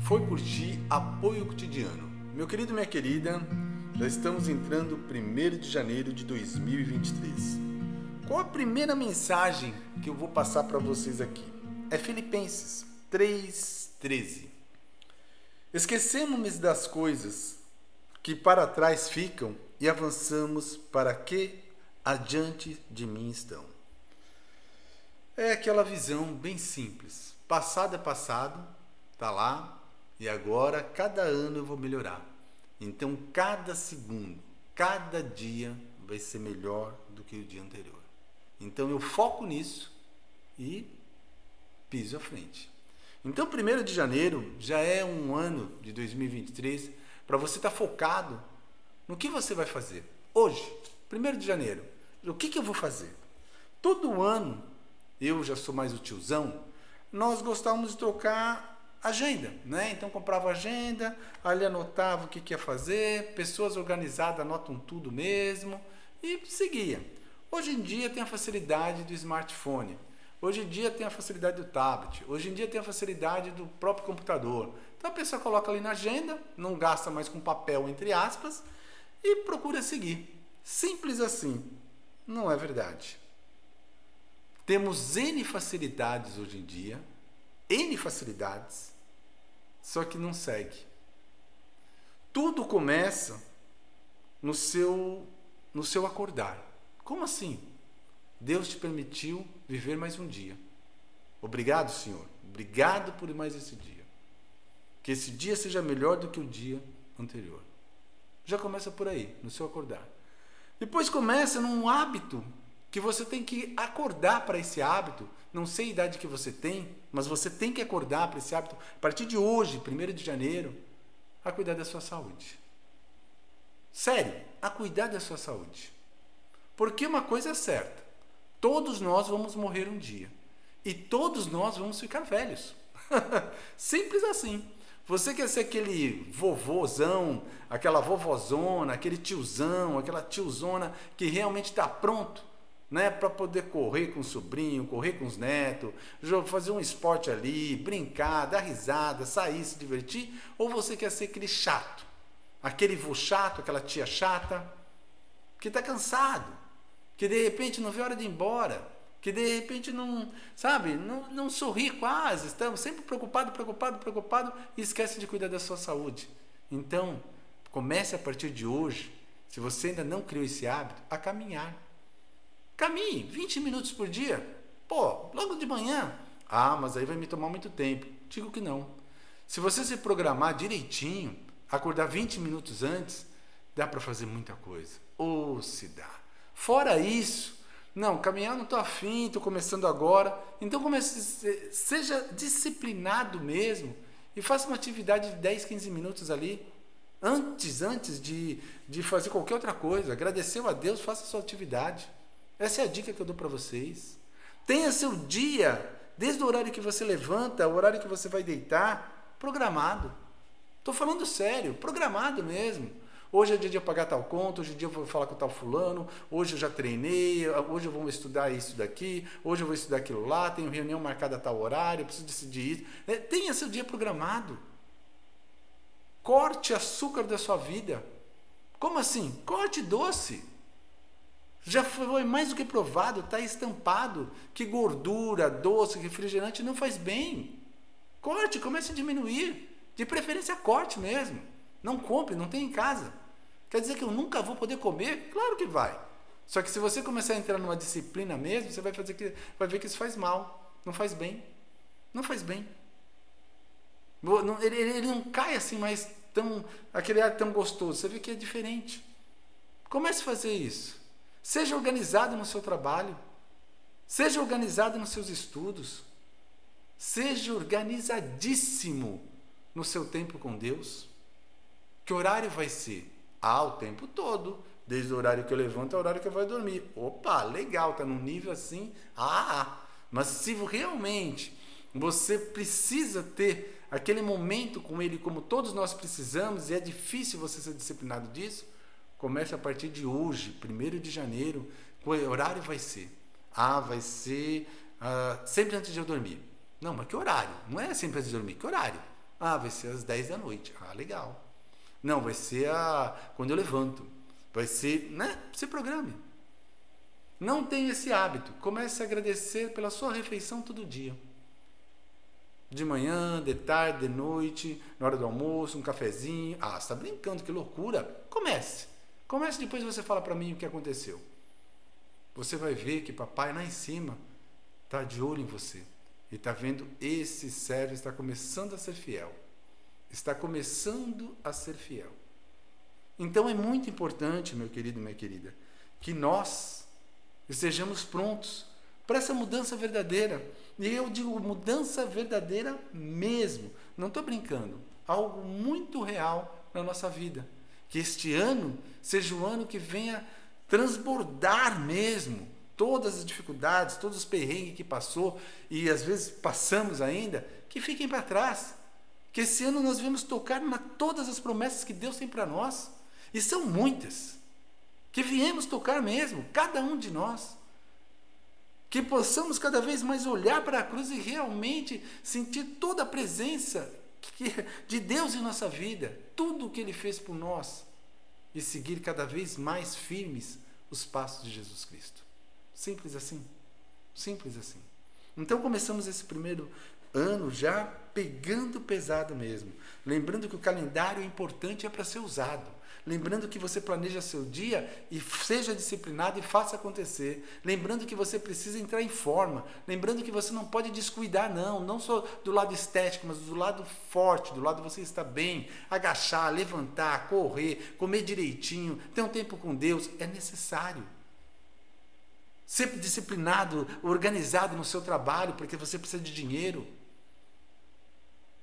Foi curtir apoio cotidiano. Meu querido, minha querida, já estamos entrando 1 de janeiro de 2023. Qual a primeira mensagem que eu vou passar para vocês aqui? É Filipenses 3:13. Esquecemos das coisas que para trás ficam e avançamos para que adiante de mim estão. É aquela visão bem simples. Passado é passado, tá lá, e agora cada ano eu vou melhorar. Então cada segundo, cada dia vai ser melhor do que o dia anterior. Então eu foco nisso e piso à frente. Então 1 de janeiro já é um ano de 2023 para você estar tá focado no que você vai fazer. Hoje, 1 de janeiro, o que, que eu vou fazer? Todo ano, eu já sou mais o tiozão, nós gostávamos de trocar agenda, né? Então comprava agenda, ali anotava o que, que ia fazer, pessoas organizadas anotam tudo mesmo e seguia. Hoje em dia tem a facilidade do smartphone. Hoje em dia tem a facilidade do tablet. Hoje em dia tem a facilidade do próprio computador. Então a pessoa coloca ali na agenda, não gasta mais com papel, entre aspas, e procura seguir. Simples assim. Não é verdade. Temos N facilidades hoje em dia, N facilidades, só que não segue. Tudo começa no seu no seu acordar. Como assim? Deus te permitiu viver mais um dia. Obrigado, Senhor. Obrigado por mais esse dia. Que esse dia seja melhor do que o dia anterior. Já começa por aí, no seu acordar. Depois começa num hábito que você tem que acordar para esse hábito. Não sei a idade que você tem, mas você tem que acordar para esse hábito a partir de hoje, 1 de janeiro, a cuidar da sua saúde. Sério, a cuidar da sua saúde. Porque uma coisa é certa: todos nós vamos morrer um dia. E todos nós vamos ficar velhos. Simples assim. Você quer ser aquele vovôzão, aquela vovozona, aquele tiozão, aquela tiozona que realmente está pronto né, para poder correr com o sobrinho, correr com os netos, fazer um esporte ali, brincar, dar risada, sair, se divertir, ou você quer ser aquele chato, aquele vô chato, aquela tia chata, que está cansado, que de repente não vê a hora de ir embora, que de repente não, sabe, não, não sorri quase, estamos sempre preocupado, preocupado, preocupado e esquece de cuidar da sua saúde. Então, comece a partir de hoje, se você ainda não criou esse hábito, a caminhar Caminhe 20 minutos por dia. Pô, logo de manhã. Ah, mas aí vai me tomar muito tempo. Digo que não. Se você se programar direitinho, acordar 20 minutos antes, dá para fazer muita coisa. Ou se dá. Fora isso, não, caminhar não estou afim, estou começando agora. Então comece, seja disciplinado mesmo e faça uma atividade de 10, 15 minutos ali. Antes, antes de, de fazer qualquer outra coisa. Agradeceu a Deus, faça a sua atividade. Essa é a dica que eu dou para vocês. Tenha seu dia, desde o horário que você levanta, o horário que você vai deitar, programado. Estou falando sério, programado mesmo. Hoje é dia de pagar tal conta, hoje é dia eu vou falar com tal fulano, hoje eu já treinei, hoje eu vou estudar isso daqui, hoje eu vou estudar aquilo lá, tenho reunião marcada a tal horário, preciso decidir isso. É, tenha seu dia programado. Corte açúcar da sua vida. Como assim? Corte doce. Já foi mais do que provado, está estampado que gordura, doce, refrigerante não faz bem. Corte, comece a diminuir. De preferência, corte mesmo. Não compre, não tem em casa. Quer dizer que eu nunca vou poder comer? Claro que vai. Só que se você começar a entrar numa disciplina mesmo, você vai, fazer que, vai ver que isso faz mal. Não faz bem. Não faz bem. Ele, ele não cai assim, mas tão, aquele ar tão gostoso. Você vê que é diferente. Comece a fazer isso. Seja organizado no seu trabalho. Seja organizado nos seus estudos. Seja organizadíssimo no seu tempo com Deus. Que horário vai ser? Ah, o tempo todo. Desde o horário que eu levanto ao horário que eu vou dormir. Opa, legal, tá num nível assim. Ah, mas se realmente você precisa ter aquele momento com ele como todos nós precisamos e é difícil você ser disciplinado disso, Comece a partir de hoje, 1 de janeiro. Que horário vai ser? Ah, vai ser uh, sempre antes de eu dormir. Não, mas que horário? Não é sempre antes de dormir. Que horário? Ah, vai ser às 10 da noite. Ah, legal. Não, vai ser a, quando eu levanto. Vai ser, né? Se programe. Não tenha esse hábito. Comece a agradecer pela sua refeição todo dia. De manhã, de tarde, de noite, na hora do almoço, um cafezinho. Ah, você está brincando, que loucura. Comece. Comece depois você fala para mim o que aconteceu. Você vai ver que papai lá em cima está de olho em você. E está vendo esse servo está começando a ser fiel. Está começando a ser fiel. Então é muito importante, meu querido minha querida, que nós estejamos prontos para essa mudança verdadeira. E eu digo mudança verdadeira mesmo. Não estou brincando. Algo muito real na nossa vida. Que este ano seja o ano que venha transbordar mesmo todas as dificuldades, todos os perrengues que passou e às vezes passamos ainda, que fiquem para trás. Que esse ano nós vamos tocar na todas as promessas que Deus tem para nós. E são muitas. Que viemos tocar mesmo, cada um de nós. Que possamos cada vez mais olhar para a cruz e realmente sentir toda a presença de Deus em nossa vida, tudo o que Ele fez por nós, e seguir cada vez mais firmes os passos de Jesus Cristo. Simples assim. Simples assim. Então começamos esse primeiro ano já pegando pesado mesmo. Lembrando que o calendário é importante é para ser usado. Lembrando que você planeja seu dia e seja disciplinado e faça acontecer. Lembrando que você precisa entrar em forma. Lembrando que você não pode descuidar, não. Não só do lado estético, mas do lado forte, do lado você estar bem. Agachar, levantar, correr, comer direitinho, ter um tempo com Deus. É necessário. Ser disciplinado, organizado no seu trabalho, porque você precisa de dinheiro.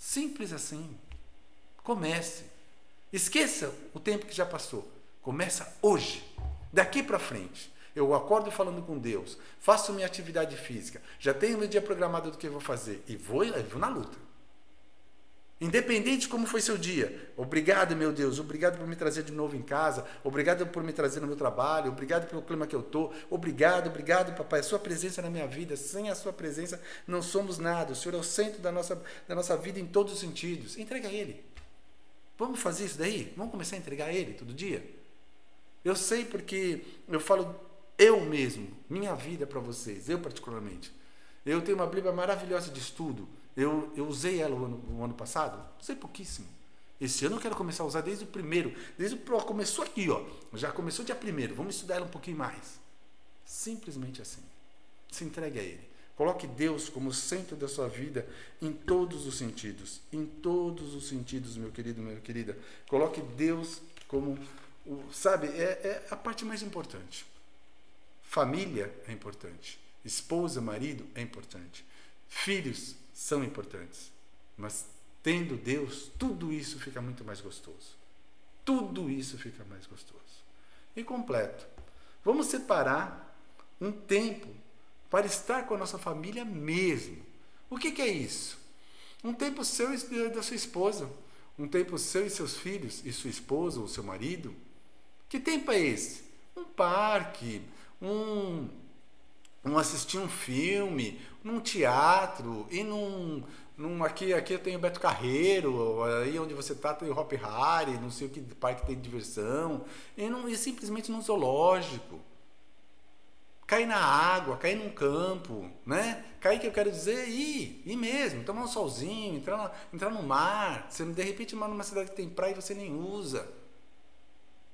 Simples assim. Comece. Esqueça o tempo que já passou. Começa hoje, daqui para frente. Eu acordo falando com Deus, faço minha atividade física, já tenho meu dia programado do que eu vou fazer e vou, eu vou na luta. Independente de como foi seu dia, obrigado, meu Deus, obrigado por me trazer de novo em casa, obrigado por me trazer no meu trabalho, obrigado pelo clima que eu tô, obrigado, obrigado, papai, a sua presença na minha vida, sem a sua presença não somos nada. O Senhor é o centro da nossa, da nossa vida em todos os sentidos. Entrega a Ele. Vamos fazer isso daí? Vamos começar a entregar a Ele todo dia? Eu sei porque eu falo eu mesmo, minha vida para vocês, eu particularmente. Eu tenho uma Bíblia maravilhosa de estudo. Eu, eu usei ela o ano, o ano passado, usei pouquíssimo. Esse ano eu quero começar a usar desde o primeiro, desde o começou aqui, ó. Já começou dia primeiro. Vamos estudar ela um pouquinho mais. Simplesmente assim. Se entregue a Ele. Coloque Deus como centro da sua vida em todos os sentidos. Em todos os sentidos, meu querido, minha querida. Coloque Deus como, o, sabe, é, é a parte mais importante. Família é importante. Esposa, marido é importante. Filhos são importantes. Mas tendo Deus, tudo isso fica muito mais gostoso. Tudo isso fica mais gostoso. E completo. Vamos separar um tempo para estar com a nossa família mesmo. O que, que é isso? Um tempo seu e da sua esposa, um tempo seu e seus filhos, e sua esposa ou seu marido. Que tempo é esse? Um parque, um, um assistir um filme, num teatro, e num, num aqui, aqui eu tenho Beto Carreiro, aí onde você está tem o Hop Harry, não sei o que parque tem diversão, e, e simplesmente num zoológico cair na água, cair num campo, né? Cair que eu quero dizer ir, ir mesmo, tomar um solzinho, entrar, entrar no mar. Você de repente mora numa cidade que tem praia e você nem usa.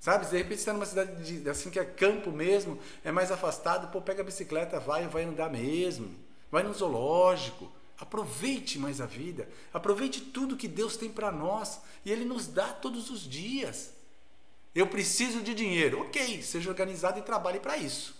Sabe? De repente você está numa cidade de, assim que é campo mesmo, é mais afastado, pô, pega a bicicleta, vai, vai andar mesmo. Vai no zoológico. Aproveite mais a vida. Aproveite tudo que Deus tem para nós e ele nos dá todos os dias. Eu preciso de dinheiro. OK, seja organizado e trabalhe para isso.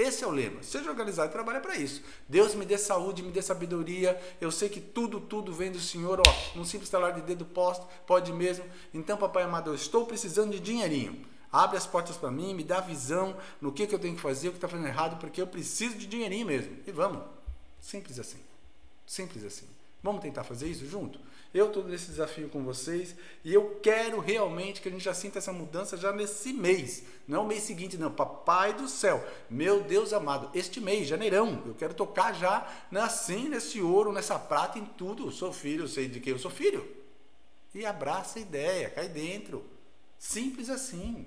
Esse é o lema. Seja organizado e trabalhe para isso. Deus me dê saúde, me dê sabedoria. Eu sei que tudo, tudo vem do Senhor. Ó, num simples talar de dedo posto, pode mesmo. Então, papai amado, eu estou precisando de dinheirinho. Abre as portas para mim, me dá visão no que, que eu tenho que fazer, o que está fazendo errado, porque eu preciso de dinheirinho mesmo. E vamos. Simples assim. Simples assim. Vamos tentar fazer isso junto? Eu estou nesse desafio com vocês e eu quero realmente que a gente já sinta essa mudança já nesse mês. Não é mês seguinte, não. Papai do céu, meu Deus amado, este mês, janeirão, eu quero tocar já assim, nesse ouro, nessa prata, em tudo. Eu sou filho, eu sei de quem eu sou filho. E abraça a ideia, cai dentro. Simples assim.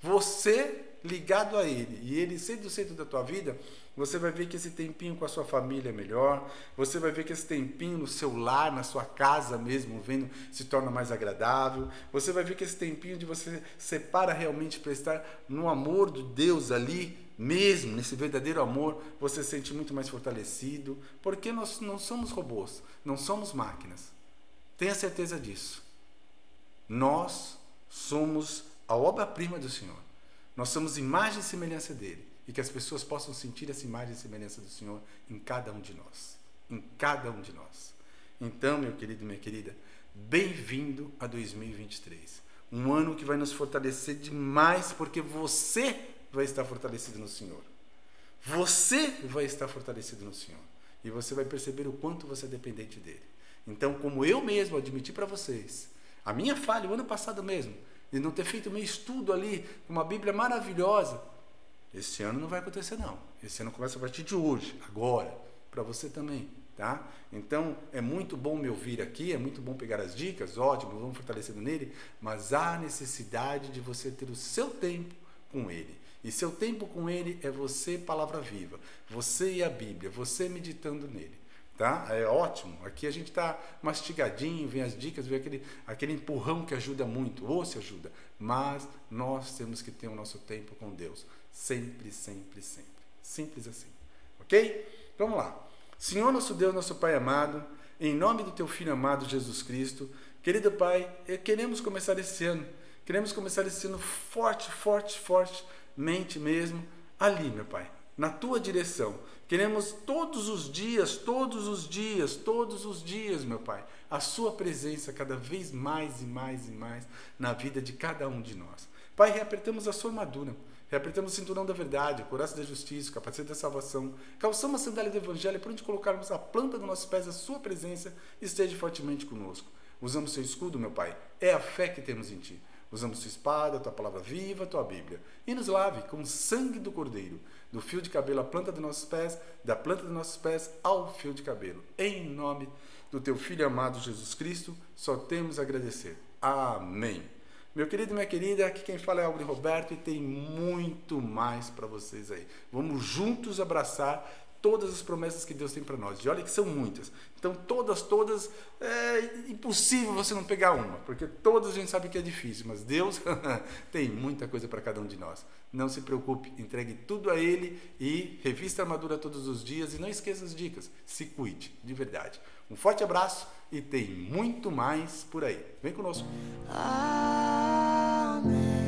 Você ligado a Ele e Ele sendo o centro da tua vida, você vai ver que esse tempinho com a sua família é melhor, você vai ver que esse tempinho no seu lar, na sua casa mesmo, vendo, se torna mais agradável, você vai ver que esse tempinho de você separa realmente para estar no amor de Deus ali, mesmo, nesse verdadeiro amor, você se sente muito mais fortalecido, porque nós não somos robôs, não somos máquinas. Tenha certeza disso. Nós somos a obra-prima do Senhor. Nós somos imagem e semelhança dele e que as pessoas possam sentir essa imagem e semelhança do Senhor em cada um de nós. Em cada um de nós. Então, meu querido e minha querida, bem-vindo a 2023. Um ano que vai nos fortalecer demais, porque você vai estar fortalecido no Senhor. Você vai estar fortalecido no Senhor. E você vai perceber o quanto você é dependente dele. Então, como eu mesmo admiti para vocês, a minha falha, o ano passado mesmo, de não ter feito meu estudo ali, uma Bíblia maravilhosa, esse ano não vai acontecer não. Esse ano começa a partir de hoje, agora, para você também, tá? Então é muito bom me ouvir aqui, é muito bom pegar as dicas, ótimo, vamos fortalecendo nele, mas há necessidade de você ter o seu tempo com ele. E seu tempo com ele é você, palavra viva, você e a Bíblia, você meditando nele. Tá? É ótimo. Aqui a gente está mastigadinho, vem as dicas, vem aquele, aquele empurrão que ajuda muito, ou se ajuda. Mas nós temos que ter o nosso tempo com Deus. Sempre, sempre, sempre. Simples assim. Ok? Vamos lá. Senhor nosso Deus, nosso Pai amado, em nome do Teu Filho amado Jesus Cristo, querido Pai, eh, queremos começar esse ano. Queremos começar esse ano forte, forte, fortemente mesmo, ali, meu Pai, na Tua direção. Queremos todos os dias, todos os dias, todos os dias, meu Pai, a Sua presença cada vez mais e mais e mais na vida de cada um de nós. Pai, reapertamos a Sua armadura Reapretamos o cinturão da verdade, coração da justiça, capacete da salvação. Calçamos a sandália do evangelho por onde colocarmos a planta dos nossos pés a sua presença esteja fortemente conosco. Usamos seu escudo, meu Pai. É a fé que temos em Ti. Usamos sua espada, tua palavra viva, tua Bíblia. E nos lave com o sangue do Cordeiro, do fio de cabelo à planta dos nossos pés, da planta dos nossos pés ao fio de cabelo. Em nome do teu Filho amado Jesus Cristo, só temos a agradecer. Amém. Meu querido e minha querida, aqui quem fala é Alvin Roberto e tem muito mais para vocês aí. Vamos juntos abraçar todas as promessas que Deus tem para nós. E olha que são muitas. Então, todas, todas, é impossível você não pegar uma, porque todas a gente sabe que é difícil, mas Deus tem muita coisa para cada um de nós. Não se preocupe, entregue tudo a Ele e revista a armadura todos os dias e não esqueça as dicas. Se cuide, de verdade. Um forte abraço e tem muito mais por aí. Vem conosco. Amém.